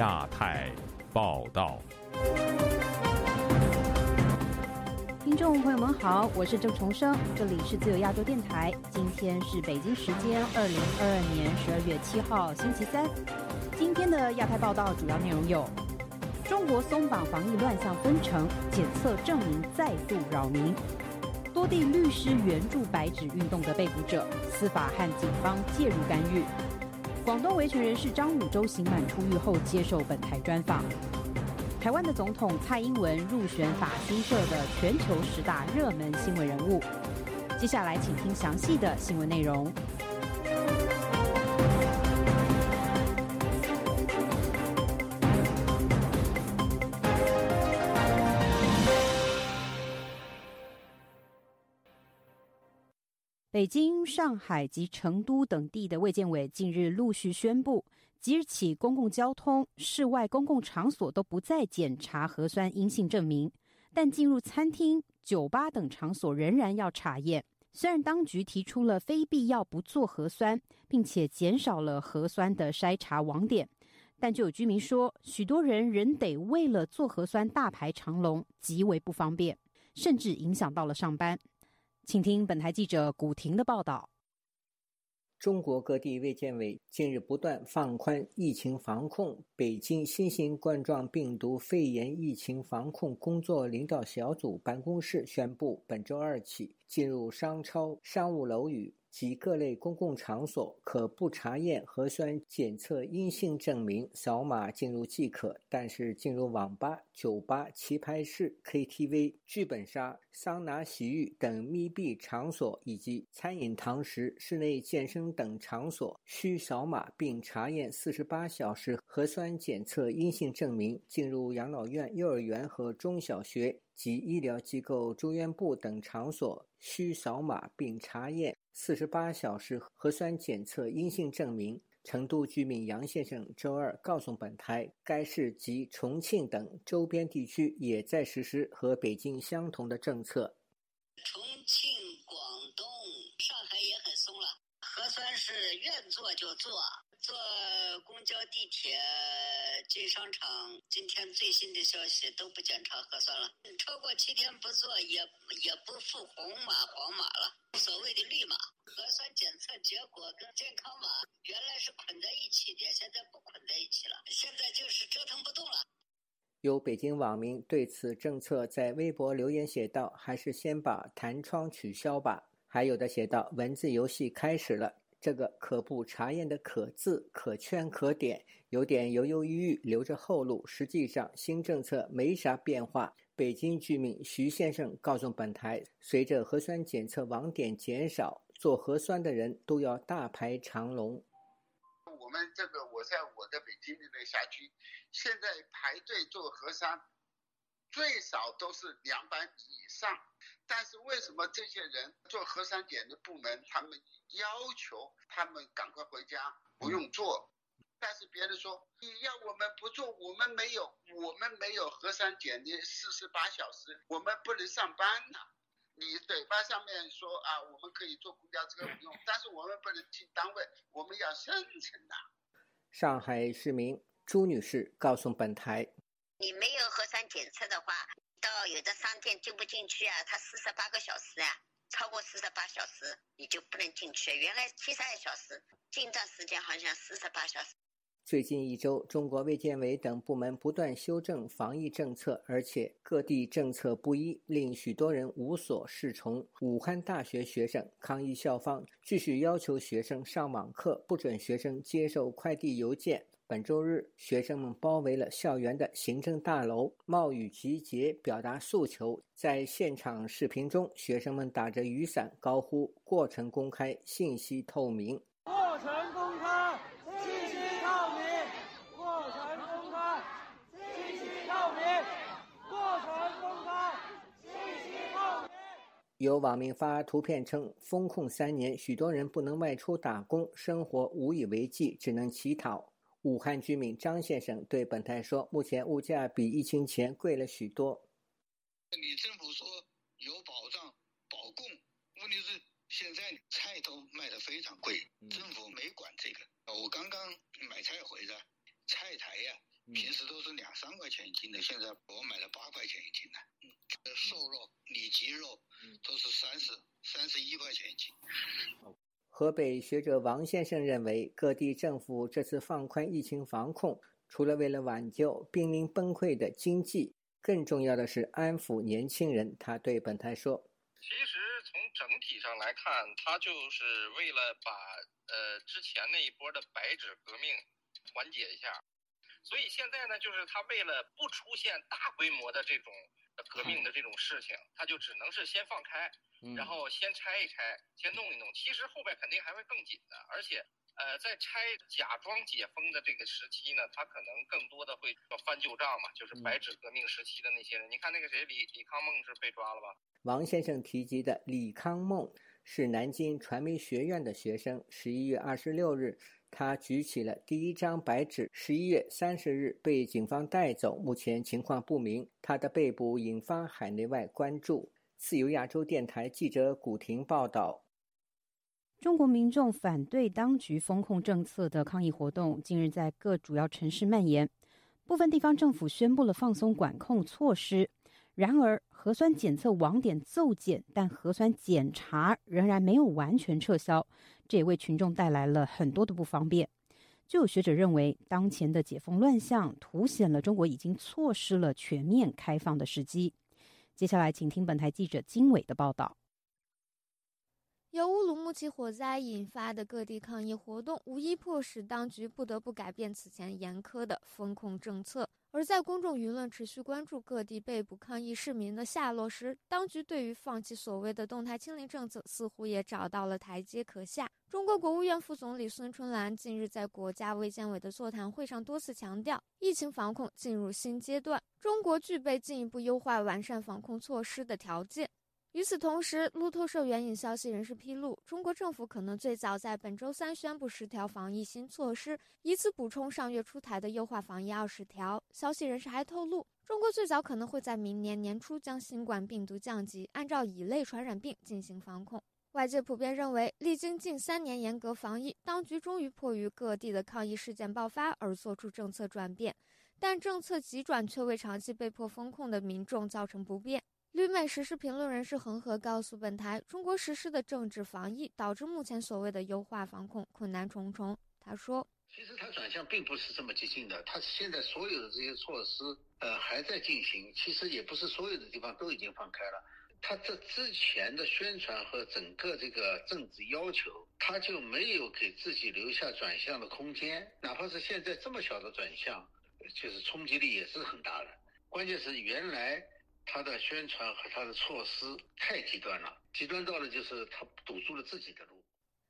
亚太报道。听众朋友们好，我是郑重生，这里是自由亚洲电台。今天是北京时间二零二二年十二月七号星期三。今天的亚太报道主要内容有：中国松绑防疫乱象纷呈，检测证明再度扰民；多地律师援助白纸运动的被捕者，司法和警方介入干预。广东维权人士张汝舟刑满出狱后接受本台专访。台湾的总统蔡英文入选法新社的全球十大热门新闻人物。接下来，请听详细的新闻内容。北京、上海及成都等地的卫健委近日陆续宣布。即日起，公共交通、室外公共场所都不再检查核酸阴性证明，但进入餐厅、酒吧等场所仍然要查验。虽然当局提出了非必要不做核酸，并且减少了核酸的筛查网点，但就有居民说，许多人仍得为了做核酸大排长龙，极为不方便，甚至影响到了上班。请听本台记者古婷的报道。中国各地卫健委近日不断放宽疫情防控。北京新型冠状病毒肺炎疫情防控工作领导小组办公室宣布，本周二起，进入商超、商务楼宇。及各类公共场所可不查验核酸检测阴性证明，扫码进入即可。但是，进入网吧、酒吧、棋牌室、KTV、剧本杀、桑拿、洗浴等密闭场所，以及餐饮堂食、室内健身等场所，需扫码并查验四十八小时核酸检测阴性证明。进入养老院、幼儿园和中小学及医疗机构、住院部等场所，需扫码并查验。四十八小时核酸检测阴性证明。成都居民杨先生周二告诉本台，该市及重庆等周边地区也在实施和北京相同的政策。重庆、广东、上海也很松了，核酸是愿做就做。坐公交、地铁、进商场，今天最新的消息都不检查核酸了。超过七天不做，也也不付红码、黄码了，所谓的绿码。核酸检测结果跟健康码原来是捆在一起的，现在不捆在一起了。现在就是折腾不动了。有北京网民对此政策在微博留言写道：“还是先把弹窗取消吧。”还有的写道：“文字游戏开始了。”这个可不查验的“可”字，可圈可点，有点犹犹豫豫，留着后路。实际上，新政策没啥变化。北京居民徐先生告诉本台，随着核酸检测网点减少，做核酸的人都要大排长龙。我们这个，我在我的北京的那个辖区，现在排队做核酸，最少都是两百米以上。但是为什么这些人做核酸检的部门，他们？要求他们赶快回家，不用做。但是别人说你要我们不做，我们没有，我们没有核酸检的四十八小时，我们不能上班呐。你嘴巴上面说啊，我们可以坐公交车不用，但是我们不能进单位，我们要生存的。上海市民朱女士告诉本台：“你没有核酸检测的话，到有的商店进不进去啊？他四十八个小时啊。”超过四十八小时你就不能进去，原来七十二小时，近段时间好像四十八小时。最近一周，中国卫健委等部门不断修正防疫政策，而且各地政策不一，令许多人无所适从。武汉大学学生抗议校方继续要求学生上网课，不准学生接受快递邮件。本周日，学生们包围了校园的行政大楼，冒雨集结，表达诉求。在现场视频中，学生们打着雨伞，高呼“过程公开，信息透明”。过程公开，信息透明。过程公开，信息透明。过程公开，信息透明。有网民发图片称，封控三年，许多人不能外出打工，生活无以为继，只能乞讨。武汉居民张先生对本台说：“目前物价比疫情前贵了许多。你政府说有保障、保供，问题是现在菜都卖得非常贵，政府没管这个。我刚刚买菜回来，菜台呀，平时都是两三块钱一斤的，现在我买了八块钱一斤的。嗯，瘦肉、里脊肉都是三十、三十一块钱一斤。河北学者王先生认为，各地政府这次放宽疫情防控，除了为了挽救濒临崩溃的经济，更重要的是安抚年轻人。他对本台说：“其实从整体上来看，他就是为了把呃之前那一波的白纸革命缓解一下，所以现在呢，就是他为了不出现大规模的这种革命的这种事情，他就只能是先放开。”然后先拆一拆，先弄一弄，其实后边肯定还会更紧的。而且，呃，在拆假装解封的这个时期呢，他可能更多的会翻旧账嘛，就是白纸革命时期的那些人。你看那个谁，李李康梦是被抓了吧？王先生提及的李康梦是南京传媒学院的学生。十一月二十六日，他举起了第一张白纸。十一月三十日被警方带走，目前情况不明。他的被捕引发海内外关注。自由亚洲电台记者古婷报道：中国民众反对当局风控政策的抗议活动近日在各主要城市蔓延，部分地方政府宣布了放松管控措施。然而，核酸检测网点骤减，但核酸检查仍然没有完全撤销，这也为群众带来了很多的不方便。就有学者认为，当前的解封乱象凸显了中国已经错失了全面开放的时机。接下来，请听本台记者金伟的报道。由乌鲁木齐火灾引发的各地抗议活动，无疑迫使当局不得不改变此前严苛的风控政策。而在公众舆论持续关注各地被捕抗议市民的下落时，当局对于放弃所谓的动态清零政策，似乎也找到了台阶可下。中国国务院副总理孙春兰近日在国家卫健委的座谈会上多次强调，疫情防控进入新阶段，中国具备进一步优化完善防控措施的条件。与此同时，路透社援引消息人士披露，中国政府可能最早在本周三宣布十条防疫新措施，以此补充上月出台的优化防疫二十条。消息人士还透露，中国最早可能会在明年年初将新冠病毒降级，按照乙类传染病进行防控。外界普遍认为，历经近三年严格防疫，当局终于迫于各地的抗议事件爆发而做出政策转变，但政策急转却为长期被迫封控的民众造成不便。绿美时事评论人士恒河告诉本台，中国实施的政治防疫导致目前所谓的优化防控困难重重。他说：“其实他转向并不是这么激进的，他现在所有的这些措施，呃，还在进行。其实也不是所有的地方都已经放开了。”他这之前的宣传和整个这个政治要求，他就没有给自己留下转向的空间。哪怕是现在这么小的转向，就是冲击力也是很大的。关键是原来他的宣传和他的措施太极端了，极端到了就是他堵住了自己的路。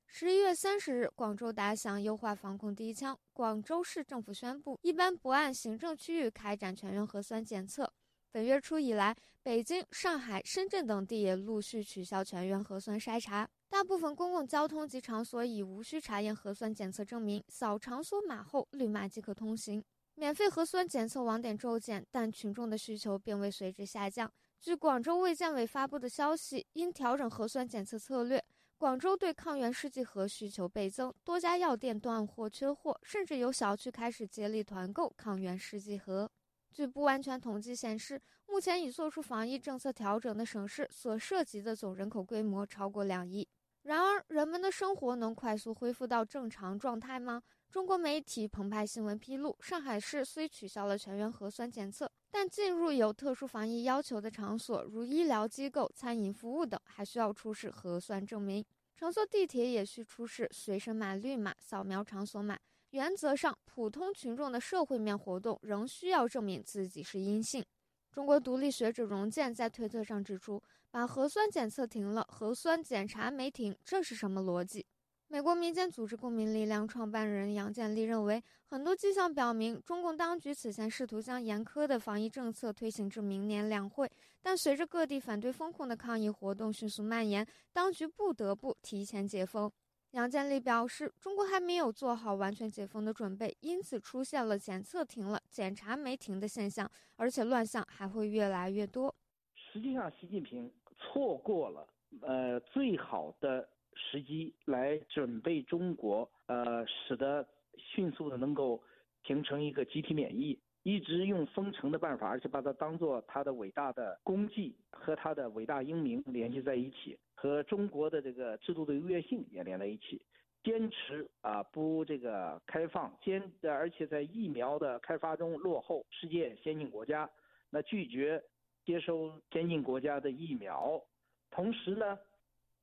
十一月三十日，广州打响优化防控第一枪，广州市政府宣布，一般不按行政区域开展全员核酸检测。本月初以来，北京、上海、深圳等地也陆续取消全员核酸筛查，大部分公共交通及场所已无需查验核酸检测证明，扫场所码后绿码即可通行。免费核酸检测网点骤减，但群众的需求并未随之下降。据广州卫健委发布的消息，因调整核酸检测策略，广州对抗原试剂盒需求倍增，多家药店断货缺货，甚至有小区开始接力团购抗原试剂盒。据不完全统计显示，目前已做出防疫政策调整的省市所涉及的总人口规模超过两亿。然而，人们的生活能快速恢复到正常状态吗？中国媒体澎湃新闻披露，上海市虽取消了全员核酸检测，但进入有特殊防疫要求的场所，如医疗机构、餐饮服务等，还需要出示核酸证明。乘坐地铁也需出示随身码绿码，扫描场所码。原则上，普通群众的社会面活动仍需要证明自己是阴性。中国独立学者荣建在推特上指出：“把核酸检测停了，核酸检查没停，这是什么逻辑？”美国民间组织公民力量创办人杨建立认为，很多迹象表明，中共当局此前试图将严苛的防疫政策推行至明年两会，但随着各地反对封控的抗议活动迅速蔓延，当局不得不提前解封。杨建立表示，中国还没有做好完全解封的准备，因此出现了检测停了、检查没停的现象，而且乱象还会越来越多。实际上，习近平错过了呃最好的时机来准备中国，呃，使得迅速的能够形成一个集体免疫，一直用封城的办法，而且把它当做他的伟大的功绩和他的伟大英名联系在一起，和中国的这个制度的优越性也连在一起。坚持啊不这个开放，坚而且在疫苗的开发中落后世界先进国家，那拒绝接收先进国家的疫苗，同时呢，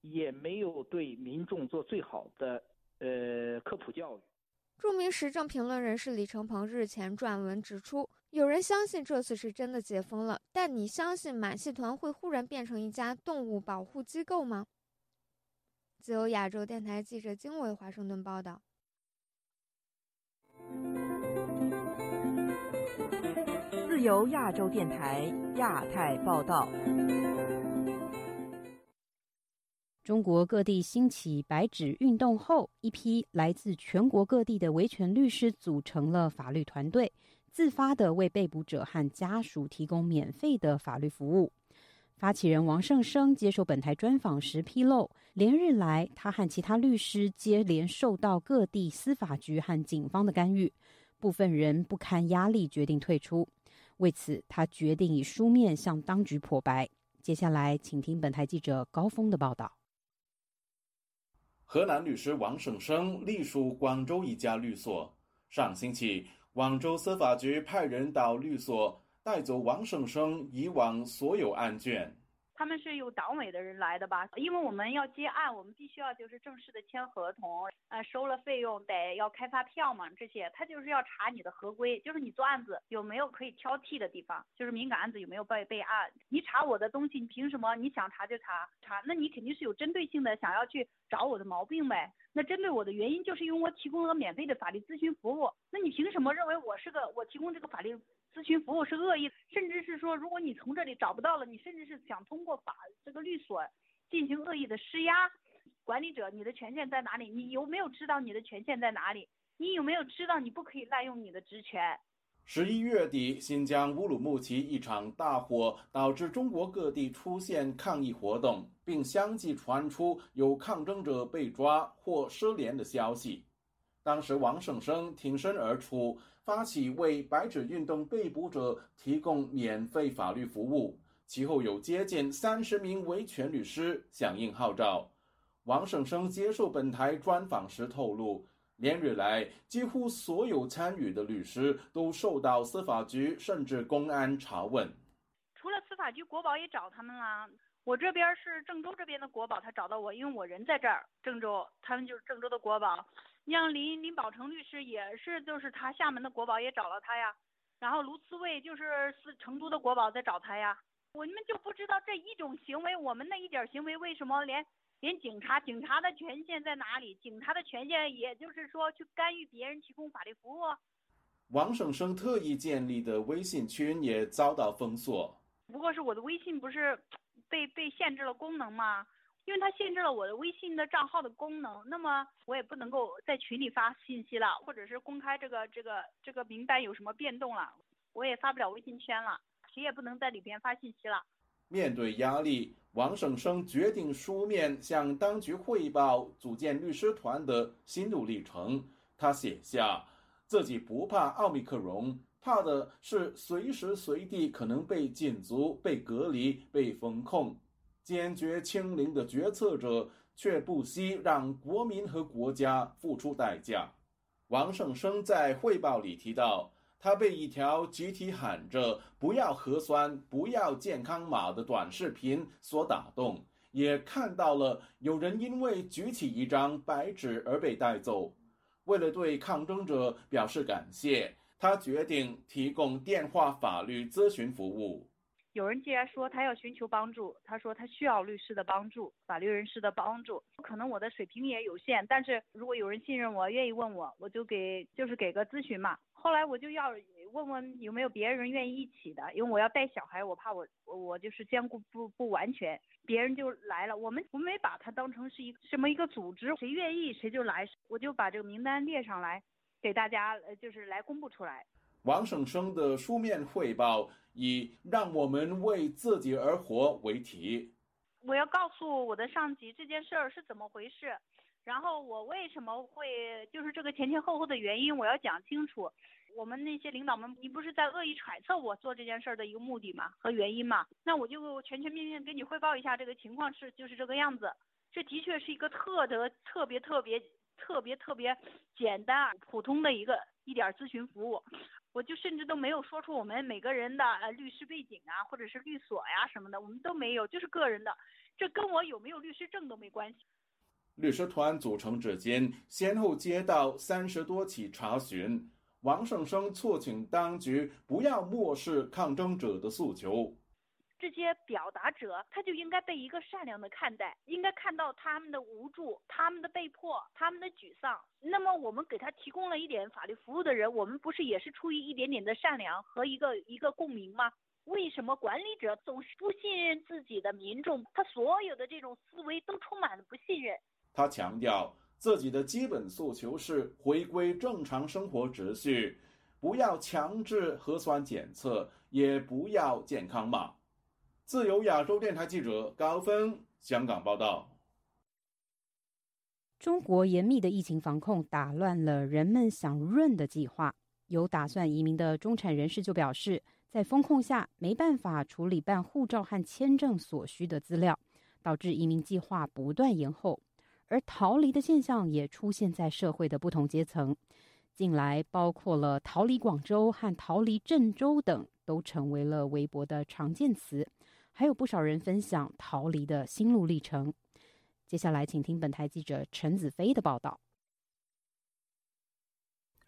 也没有对民众做最好的呃科普教育。著名时政评论人士李承鹏日前撰文指出，有人相信这次是真的解封了，但你相信马戏团会忽然变成一家动物保护机构吗？自由亚洲电台记者经纬华盛顿报道。自由亚洲电台亚太报道。中国各地兴起白纸运动后，一批来自全国各地的维权律师组成了法律团队，自发的为被捕者和家属提供免费的法律服务。发起人王胜生接受本台专访时披露，连日来他和其他律师接连受到各地司法局和警方的干预，部分人不堪压力决定退出。为此，他决定以书面向当局破白。接下来，请听本台记者高峰的报道。河南律师王胜生隶属广州一家律所，上星期，广州司法局派人到律所。带走王胜生以往所有案卷。他们是有党委的人来的吧？因为我们要接案，我们必须要就是正式的签合同，呃，收了费用得要开发票嘛，这些他就是要查你的合规，就是你做案子有没有可以挑剔的地方，就是敏感案子有没有备备案。你查我的东西，你凭什么你想查就查查？那你肯定是有针对性的想要去找我的毛病呗。那针对我的原因就是因为我提供了免费的法律咨询服务，那你凭什么认为我是个我提供这个法律？咨询服务是恶意，甚至是说，如果你从这里找不到了，你甚至是想通过法这个律所进行恶意的施压。管理者，你的权限在哪里？你有没有知道你的权限在哪里？你有没有知道你不可以滥用你的职权？十一月底，新疆乌鲁木齐一场大火导致中国各地出现抗议活动，并相继传出有抗争者被抓或失联的消息。当时，王胜生挺身而出。发起为白纸运动被捕者提供免费法律服务，其后有接近三十名维权律师响应号召。王胜生接受本台专访时透露，连日来几乎所有参与的律师都受到司法局甚至公安查问。除了司法局，国保也找他们了。我这边是郑州这边的国宝，他找到我，因为我人在这儿，郑州，他们就是郑州的国宝。像林林宝成律师也是，就是他厦门的国宝也找了他呀，然后卢思卫就是是成都的国宝在找他呀。我们就不知道这一种行为，我们那一点行为为什么连连警察警察的权限在哪里？警察的权限也就是说去干预别人提供法律服务。王省生特意建立的微信群也遭到封锁。不过是我的微信不是被被限制了功能吗？因为他限制了我的微信的账号的功能，那么我也不能够在群里发信息了，或者是公开这个这个这个名单有什么变动了，我也发不了微信圈了，谁也不能在里边发信息了。面对压力，王胜生决定书面向当局汇报组建律师团的心路历程。他写下自己不怕奥密克戎，怕的是随时随地可能被禁足、被隔离、被封控。坚决清零的决策者却不惜让国民和国家付出代价。王胜生在汇报里提到，他被一条集体喊着“不要核酸，不要健康码”的短视频所打动，也看到了有人因为举起一张白纸而被带走。为了对抗争者表示感谢，他决定提供电话法律咨询服务。有人既然说他要寻求帮助，他说他需要律师的帮助、法律人士的帮助。可能我的水平也有限，但是如果有人信任我、愿意问我，我就给就是给个咨询嘛。后来我就要问问有没有别人愿意一起的，因为我要带小孩，我怕我我就是兼顾不不完全。别人就来了，我们我没把它当成是一什么一个组织，谁愿意谁就来，我就把这个名单列上来，给大家呃就是来公布出来。王省生的书面汇报以“让我们为自己而活”为题。我要告诉我的上级这件事儿是怎么回事，然后我为什么会就是这个前前后后的原因，我要讲清楚。我们那些领导们，你不是在恶意揣测我做这件事儿的一个目的嘛和原因嘛？那我就全全面面给你汇报一下这个情况是就是这个样子。这的确是一个特得特别特别特别特别简单普通的一个一点咨询服务。我就甚至都没有说出我们每个人的呃律师背景啊，或者是律所呀什么的，我们都没有，就是个人的，这跟我有没有律师证都没关系。律师团组成至今，先后接到三十多起查询。王胜生促请当局不要漠视抗争者的诉求。这些表达者，他就应该被一个善良的看待，应该看到他们的无助、他们的被迫、他们的沮丧。那么，我们给他提供了一点法律服务的人，我们不是也是出于一点点的善良和一个一个共鸣吗？为什么管理者总是不信任自己的民众？他所有的这种思维都充满了不信任。他强调，自己的基本诉求是回归正常生活秩序，不要强制核酸检测，也不要健康码。自由亚洲电台记者高峰香港报道：中国严密的疫情防控打乱了人们想润的计划。有打算移民的中产人士就表示，在风控下没办法处理办护照和签证所需的资料，导致移民计划不断延后。而逃离的现象也出现在社会的不同阶层。近来，包括了逃离广州和逃离郑州等，都成为了微博的常见词。还有不少人分享逃离的心路历程。接下来，请听本台记者陈子飞的报道。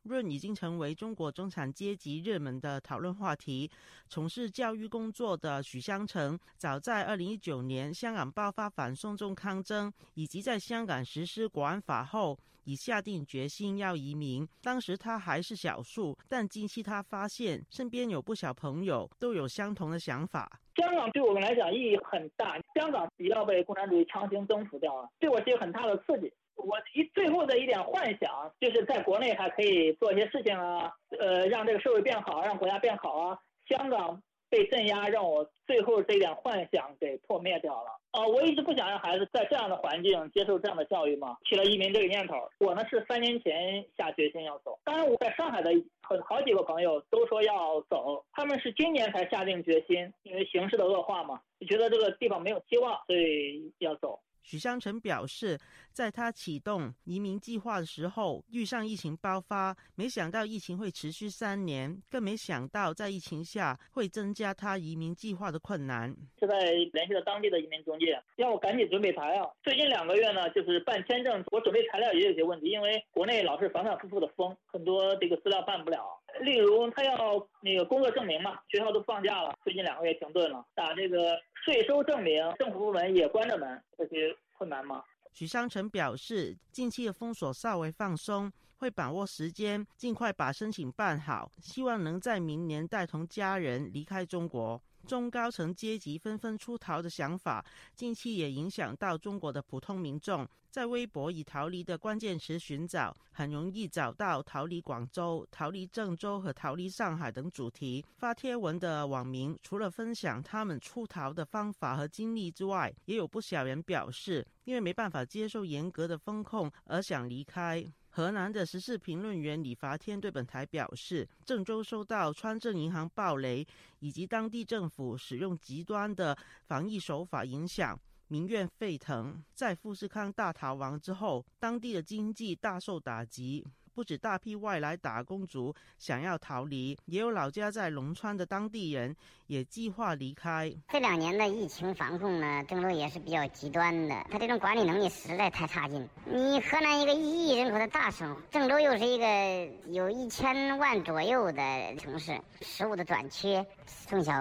润已经成为中国中产阶级热门的讨论话题。从事教育工作的许香成，早在二零一九年香港爆发反送中抗争，以及在香港实施国安法后。已下定决心要移民。当时他还是少数，但近期他发现身边有不少朋友都有相同的想法。香港对我们来讲意义很大，香港不要被共产主义强行征服掉了，对我是有很大的刺激。我一最后的一点幻想，就是在国内还可以做一些事情啊，呃，让这个社会变好，让国家变好啊。香港。被镇压，让我最后这一点幻想给破灭掉了。啊，我一直不想让孩子在这样的环境接受这样的教育嘛，起了移民这个念头。我呢是三年前下决心要走，当然我在上海的很好几个朋友都说要走，他们是今年才下定决心，因为形势的恶化嘛，觉得这个地方没有希望，所以要走。许香成表示，在他启动移民计划的时候，遇上疫情爆发，没想到疫情会持续三年，更没想到在疫情下会增加他移民计划的困难。现在联系了当地的移民中介，要我赶紧准备材料。最近两个月呢，就是办签证，我准备材料也有些问题，因为国内老是反反复复的封，很多这个资料办不了。例如，他要那个工作证明嘛，学校都放假了，最近两个月停顿了，打这个。税收证明，政府部门也关着门，这些困难吗？许商成表示，近期的封锁稍微放松，会把握时间，尽快把申请办好，希望能在明年带同家人离开中国。中高层阶级纷纷出逃的想法，近期也影响到中国的普通民众。在微博以逃离的关键词寻找，很容易找到逃离广州、逃离郑州和逃离上海等主题。发帖文的网民除了分享他们出逃的方法和经历之外，也有不少人表示，因为没办法接受严格的风控而想离开。河南的时事评论员李发天对本台表示，郑州受到川镇银行暴雷以及当地政府使用极端的防疫手法影响，民怨沸腾。在富士康大逃亡之后，当地的经济大受打击。不止大批外来打工族想要逃离，也有老家在龙川的当地人也计划离开。这两年的疫情防控呢，郑州也是比较极端的，他这种管理能力实在太差劲。你河南一个一亿人口的大省，郑州又是一个有一千万左右的城市，食物的短缺，中小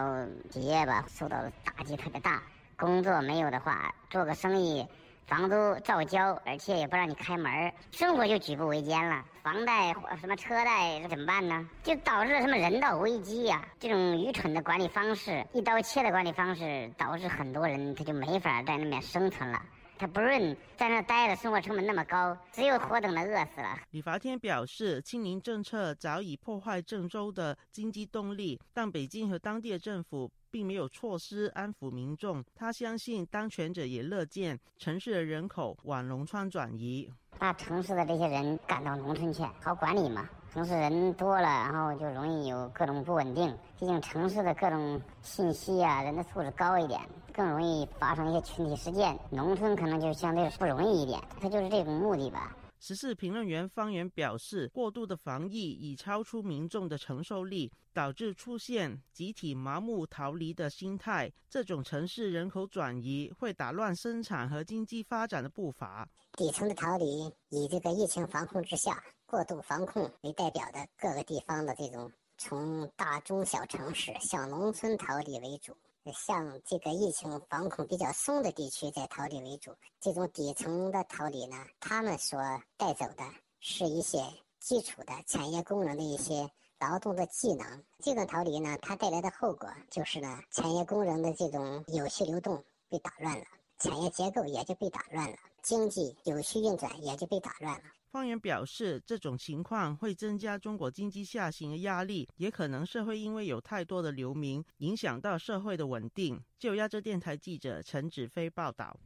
企业吧受到的打击特别大。工作没有的话，做个生意。房租照交，而且也不让你开门，生活就举步维艰了。房贷、什么车贷，怎么办呢？就导致了什么人道危机呀？这种愚蠢的管理方式、一刀切的管理方式，导致很多人他就没法在那边生存了。他不润，在那待着，生活成本那么高，只有活等的饿死了。李发天表示，清零政策早已破坏郑州的经济动力，但北京和当地的政府。并没有措施安抚民众，他相信当权者也乐见城市的人口往农村转移，把城市的这些人赶到农村去，好管理嘛。城市人多了，然后就容易有各种不稳定。毕竟城市的各种信息啊，人的素质高一点，更容易发生一些群体事件。农村可能就相对不容易一点，他就是这种目的吧。时事评论员方源表示，过度的防疫已超出民众的承受力，导致出现集体麻木逃离的心态。这种城市人口转移会打乱生产和经济发展的步伐。底层的逃离，以这个疫情防控之下过度防控为代表的各个地方的这种从大中小城市向农村逃离为主。像这个疫情防控比较松的地区，在逃离为主。这种底层的逃离呢，他们所带走的是一些基础的产业工人的一些劳动的技能。这种逃离呢，它带来的后果就是呢，产业工人的这种有序流动被打乱了，产业结构也就被打乱了，经济有序运转也就被打乱了。方圆表示，这种情况会增加中国经济下行的压力，也可能是会因为有太多的流民，影响到社会的稳定。就亚洲电台记者陈子飞报道。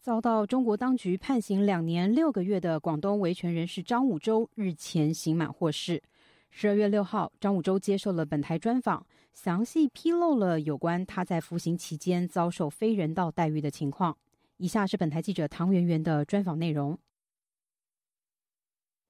遭到中国当局判刑两年六个月的广东维权人士张武洲日前刑满获释。十二月六号，张武洲接受了本台专访，详细披露了有关他在服刑期间遭受非人道待遇的情况。以下是本台记者唐媛媛的专访内容。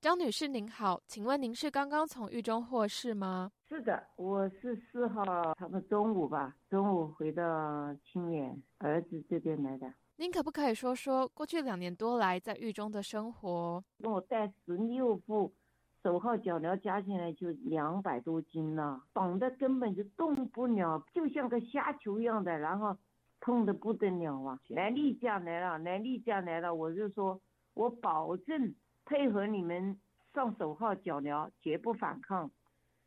张女士您好，请问您是刚刚从狱中获释吗？是的，我是四号，差不多中午吧，中午回到清远儿子这边来的。您可不可以说说过去两年多来在狱中的生活？跟我带十六副手铐脚镣加起来就两百多斤了，绑的根本就动不了，就像个虾球一样的，然后痛的不得了啊！来例假来了，来例假来了，我就说我保证。配合你们上手铐脚镣，绝不反抗。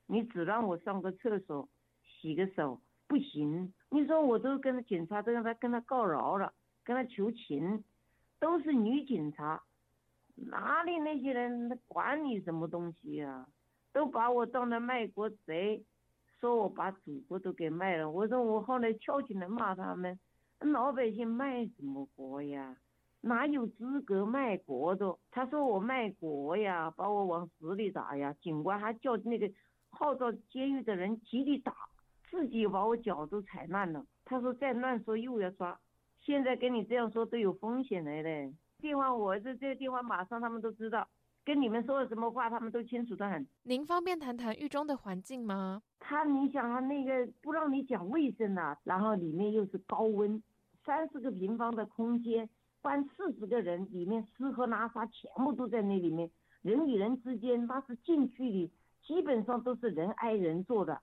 你只让我上个厕所，洗个手，不行。你说我都跟警察都让他跟他告饶了，跟他求情，都是女警察，哪里那些人管你什么东西呀？都把我当了卖国贼，说我把祖国都给卖了。我说我后来跳起来骂他们，老百姓卖什么国呀？哪有资格卖国的？他说我卖国呀，把我往死里打呀！警官还叫那个号召监狱的人集体打，自己把我脚都踩烂了。他说再乱说又要抓，现在跟你这样说都有风险来的。电话我这这个电话马上他们都知道，跟你们说了什么话他们都清楚的很。您方便谈谈狱中的环境吗？他你想啊，那个不让你讲卫生呐，然后里面又是高温，三十个平方的空间。关四十个人，里面吃喝拉撒全部都在那里面，人与人之间那是近距离，基本上都是人挨人坐的，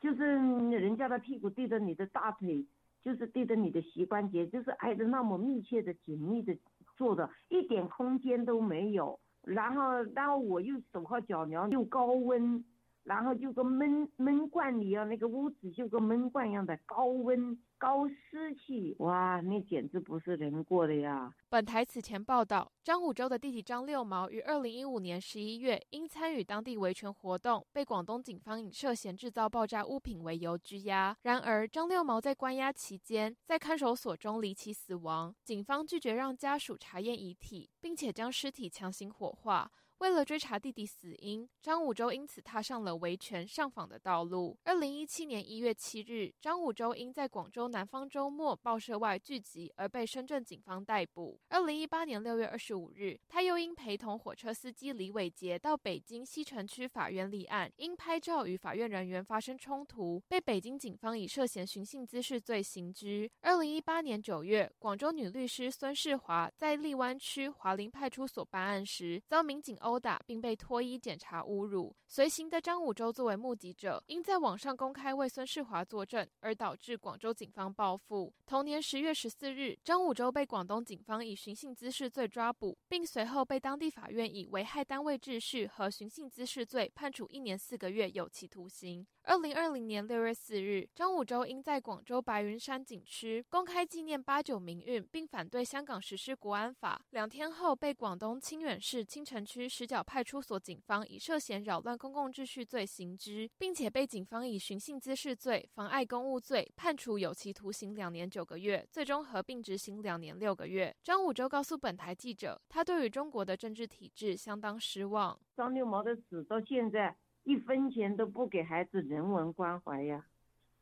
就是人家的屁股对着你的大腿，就是对着你的膝关节，就是挨着那么密切的紧密的坐的，一点空间都没有。然后，然后我又手铐脚镣，又高温。然后就跟闷闷罐一样，那个屋子就跟闷罐一样的高温高湿气，哇，那简直不是人过的呀！本台此前报道，张五洲的弟弟张六毛于二零一五年十一月因参与当地维权活动，被广东警方以涉嫌制造爆炸物品为由拘押。然而，张六毛在关押期间在看守所中离奇死亡，警方拒绝让家属查验遗体，并且将尸体强行火化。为了追查弟弟死因，张武洲因此踏上了维权上访的道路。二零一七年一月七日，张武洲因在广州南方周末报社外聚集而被深圳警方逮捕。二零一八年六月二十五日，他又因陪同火车司机李伟杰到北京西城区法院立案，因拍照与法院人员发生冲突，被北京警方以涉嫌寻衅滋事罪刑拘。二零一八年九月，广州女律师孙世华在荔湾区华林派出所办案时，遭民警。殴打并被脱衣检查侮辱，随行的张武洲作为目击者，因在网上公开为孙世华作证，而导致广州警方报复。同年十月十四日，张武洲被广东警方以寻衅滋事罪抓捕，并随后被当地法院以危害单位秩序和寻衅滋事罪判处一年四个月有期徒刑。二零二零年六月四日，张武洲因在广州白云山景区公开纪念八九民运，并反对香港实施国安法，两天后被广东清远市清城区。石角派出所警方以涉嫌扰乱公共秩序罪行之，并且被警方以寻衅滋事罪、妨碍公务罪判处有期徒刑两年九个月，最终合并执行两年六个月。张五洲告诉本台记者，他对于中国的政治体制相当失望。张六毛的死到现在一分钱都不给孩子人文关怀呀，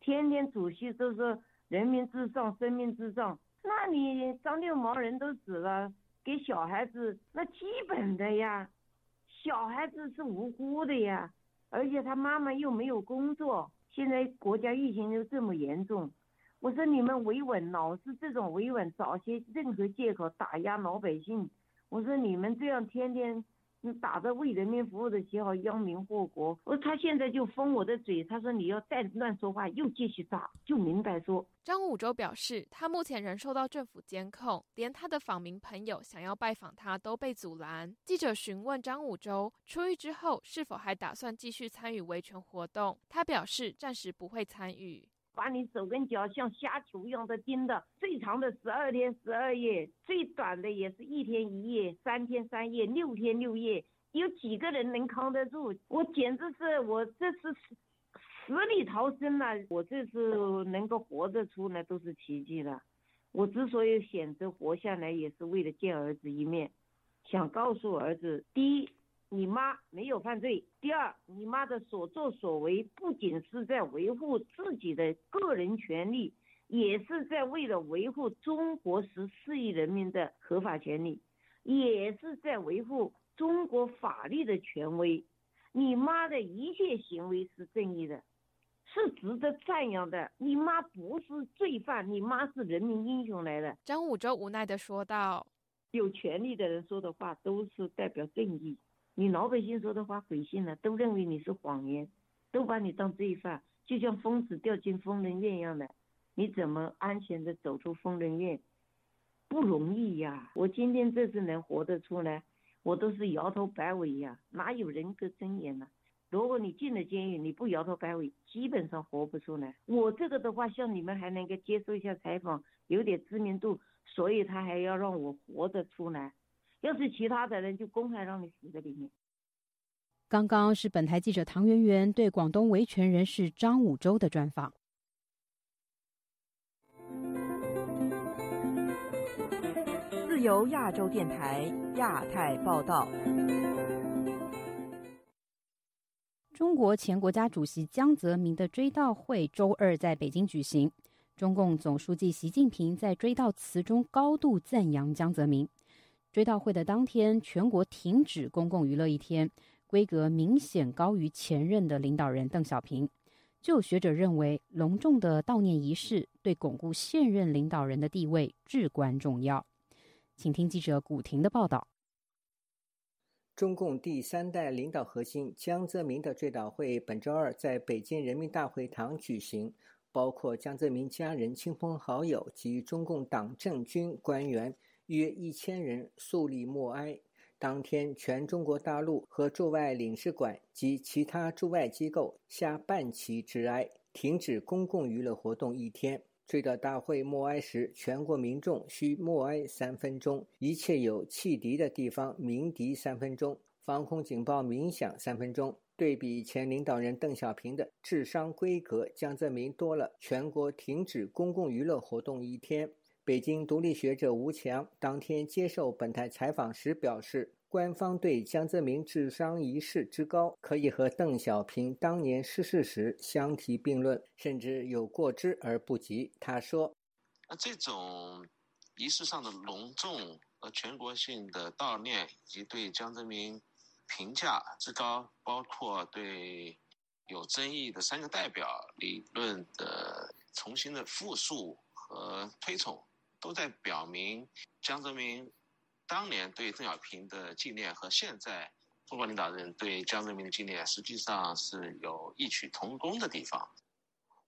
天天主席都说人民至上、生命至上，那你张六毛人都死了。给小孩子那基本的呀，小孩子是无辜的呀，而且他妈妈又没有工作，现在国家疫情又这么严重，我说你们维稳老是这种维稳，找些任何借口打压老百姓，我说你们这样天天。你打着为人民服务的旗号殃民祸国，我他现在就封我的嘴，他说你要再乱说话又继续打，就明白说。张武洲表示，他目前仍受到政府监控，连他的访民朋友想要拜访他都被阻拦。记者询问张武洲出狱之后是否还打算继续参与维权活动，他表示暂时不会参与。把你手跟脚像虾球一样的钉的，最长的十二天十二夜，最短的也是一天一夜、三天三夜、六天六夜，有几个人能扛得住？我简直是我这次死里逃生了，我这次能够活着出来都是奇迹了。我之所以选择活下来，也是为了见儿子一面，想告诉儿子：第一。你妈没有犯罪。第二，你妈的所作所为不仅是在维护自己的个人权利，也是在为了维护中国十四亿人民的合法权利，也是在维护中国法律的权威。你妈的一切行为是正义的，是值得赞扬的。你妈不是罪犯，你妈是人民英雄来的。张武洲无奈的说道：“有权利的人说的话都是代表正义。”你老百姓说的话鬼信了，都认为你是谎言，都把你当罪犯，就像疯子掉进疯人院一样的，你怎么安全的走出疯人院？不容易呀！我今天这次能活得出来，我都是摇头摆尾呀，哪有人格尊严呢？如果你进了监狱，你不摇头摆尾，基本上活不出来。我这个的话，像你们还能够接受一下采访，有点知名度，所以他还要让我活得出来。要是其他的人，就公开让你死在里面。刚刚是本台记者唐媛媛对广东维权人士张武洲的专访。自由亚洲电台亚太报道：中国前国家主席江泽民的追悼会周二在北京举行。中共总书记习近平在追悼词中高度赞扬江泽民。追悼会的当天，全国停止公共娱乐一天，规格明显高于前任的领导人邓小平。就有学者认为，隆重的悼念仪式对巩固现任领导人的地位至关重要。请听记者古婷的报道。中共第三代领导核心江泽民的追悼会本周二在北京人民大会堂举行，包括江泽民家人、亲朋好友及中共党政军官员。约一千人肃立默哀。当天，全中国大陆和驻外领事馆及其他驻外机构下半旗致哀，停止公共娱乐活动一天。追悼大会默哀时，全国民众需默哀三分钟，一切有汽笛的地方鸣笛三分钟，防空警报鸣响三分钟。对比前领导人邓小平的智商规格，江泽民多了，全国停止公共娱乐活动一天。北京独立学者吴强当天接受本台采访时表示，官方对江泽民智商仪式之高，可以和邓小平当年逝世时相提并论，甚至有过之而不及。他说：“那这种仪式上的隆重和全国性的悼念，以及对江泽民评价之高，包括对有争议的三个代表理论的重新的复述和推崇。”都在表明，江泽民当年对邓小平的纪念和现在中国领导人对江泽民的纪念实际上是有异曲同工的地方。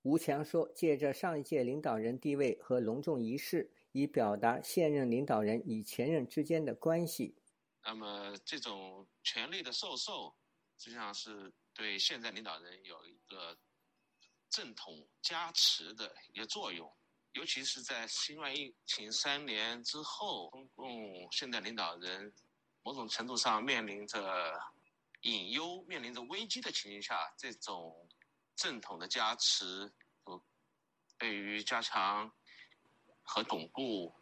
吴强说：“借着上一届领导人地位和隆重仪式，以表达现任领导人与前任之间的关系。那么，这种权力的授受，实际上是对现在领导人有一个正统加持的一个作用。”尤其是在新冠疫情三年之后，中共现在领导人某种程度上面临着隐忧、面临着危机的情形下，这种正统的加持，对于加强和巩固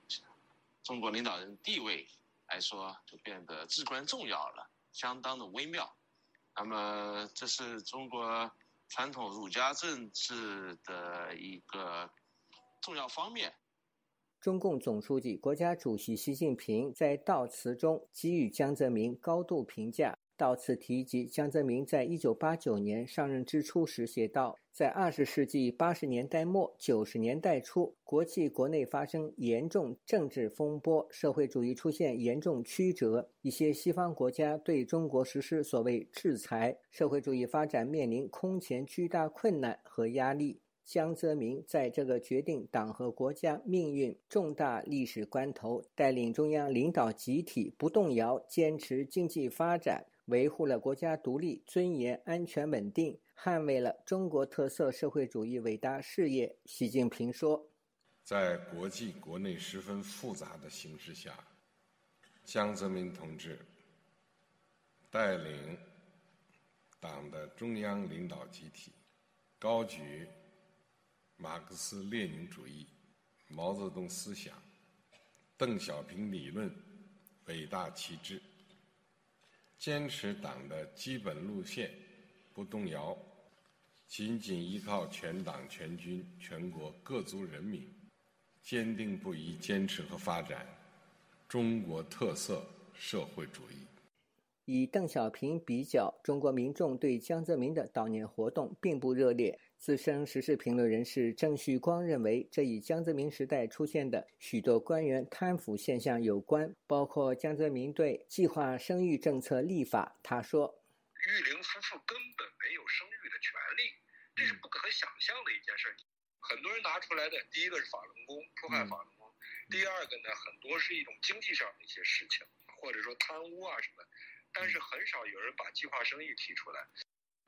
中国领导人地位来说，就变得至关重要了，相当的微妙。那么，这是中国传统儒家政治的一个重要方面。中共总书记、国家主席习近平在悼词中给予江泽民高度评价。悼词提及江泽民在一九八九年上任之初时写道：“在二十世纪八十年代末九十年代初，国际国内发生严重政治风波，社会主义出现严重曲折，一些西方国家对中国实施所谓制裁，社会主义发展面临空前巨大困难和压力。”江泽民在这个决定党和国家命运重大历史关头，带领中央领导集体不动摇坚持经济发展，维护了国家独立、尊严、安全、稳定，捍卫了中国特色社会主义伟大事业。习近平说：“在国际国内十分复杂的形势下，江泽民同志带领党的中央领导集体，高举。”马克思列宁主义、毛泽东思想、邓小平理论伟大旗帜，坚持党的基本路线不动摇，紧紧依靠全党全军全国各族人民，坚定不移坚持和发展中国特色社会主义。以邓小平比较，中国民众对江泽民的悼念活动并不热烈。资深时事评论人士郑旭光认为，这与江泽民时代出现的许多官员贪腐现象有关，包括江泽民对计划生育政策立法。他说：“育龄夫妇根本没有生育的权利，这是不可想象的一件事。很多人拿出来的，第一个是法轮功迫害法轮功，第二个呢，很多是一种经济上的一些事情，或者说贪污啊什么，但是很少有人把计划生育提出来。”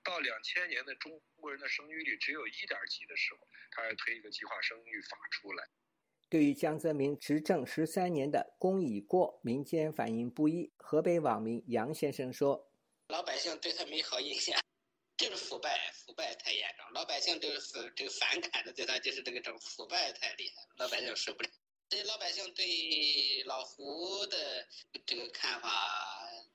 到两千年的中国人的生育率只有一点几的时候，他还推一个计划生育法出来。对于江泽民执政十三年的功已过，民间反应不一。河北网民杨先生说：“老百姓对他没好印象，就是腐败，腐败太严重，老百姓就是这个反感的，对他就是这个种腐败太厉害，老百姓受不了。这老百姓对老胡的这个看法，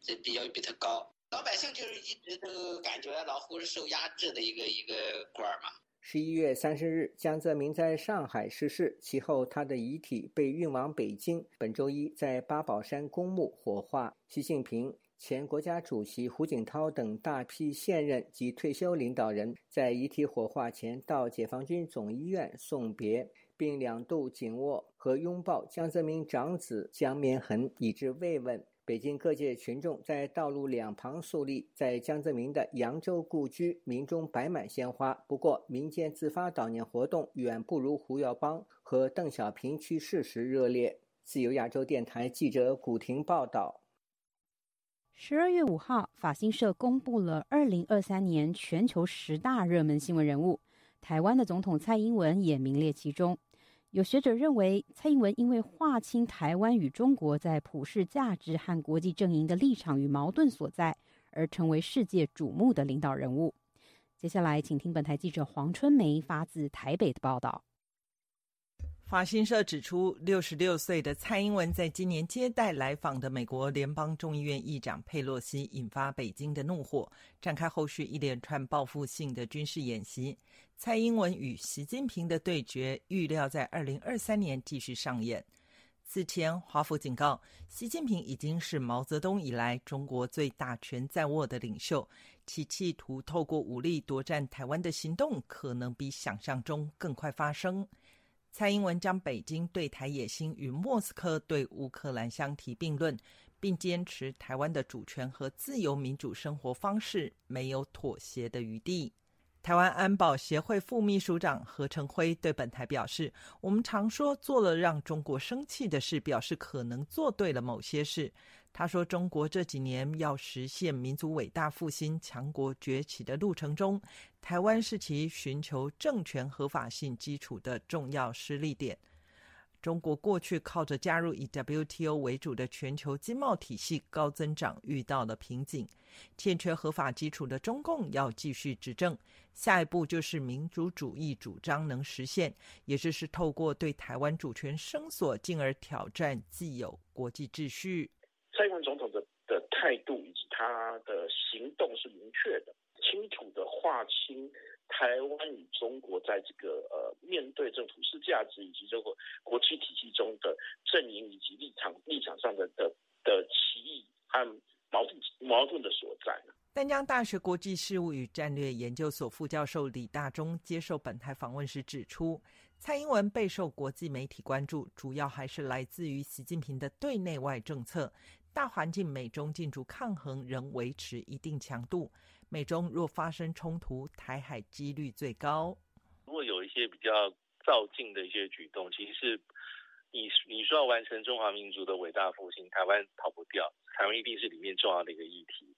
这比较比他高。”老百姓就是一直都感觉老胡是受压制的一个一个官儿嘛。十一月三十日，江泽民在上海逝世，其后他的遗体被运往北京，本周一在八宝山公墓火化。习近平、前国家主席胡锦涛等大批现任及退休领导人，在遗体火化前到解放军总医院送别，并两度紧握和拥抱江泽民长子江绵恒，以致慰问。北京各界群众在道路两旁肃立，在江泽民的扬州故居，民中摆满鲜花。不过，民间自发悼念活动远不如胡耀邦和邓小平去世时热烈。自由亚洲电台记者古婷报道。十二月五号，法新社公布了二零二三年全球十大热门新闻人物，台湾的总统蔡英文也名列其中。有学者认为，蔡英文因为划清台湾与中国在普世价值和国际阵营的立场与矛盾所在，而成为世界瞩目的领导人物。接下来，请听本台记者黄春梅发自台北的报道。法新社指出，六十六岁的蔡英文在今年接待来访的美国联邦众议院议长佩洛西，引发北京的怒火，展开后续一连串报复性的军事演习。蔡英文与习近平的对决预料在二零二三年继续上演。此前，华府警告，习近平已经是毛泽东以来中国最大权在握的领袖，其企图透过武力夺占台湾的行动，可能比想象中更快发生。蔡英文将北京对台野心与莫斯科对乌克兰相提并论，并坚持台湾的主权和自由民主生活方式没有妥协的余地。台湾安保协会副秘书长何成辉对本台表示：“我们常说做了让中国生气的事，表示可能做对了某些事。”他说：“中国这几年要实现民族伟大复兴、强国崛起的路程中，台湾是其寻求政权合法性基础的重要施力点。”中国过去靠着加入以 WTO 为主的全球经贸体系高增长遇到了瓶颈，欠缺合法基础的中共要继续执政。下一步就是民主主义主张能实现，也就是透过对台湾主权声索，进而挑战既有国际秩序。蔡英文总统的的态度以及他的行动是明确的，清楚的划清。台湾与中国在这个呃面对这种普世价值以及这个国际体系中的阵营以及立场立场上的的的歧义和矛盾矛盾的所在。丹江大学国际事务与战略研究所副教授李大中接受本台访问时指出，蔡英文备受国际媒体关注，主要还是来自于习近平的对内外政策。大环境美中竞逐抗衡仍维持一定强度。美中若发生冲突，台海几率最高。如果有一些比较造进的一些举动，其实是你你说要完成中华民族的伟大复兴，台湾逃不掉，台湾一定是里面重要的一个议题。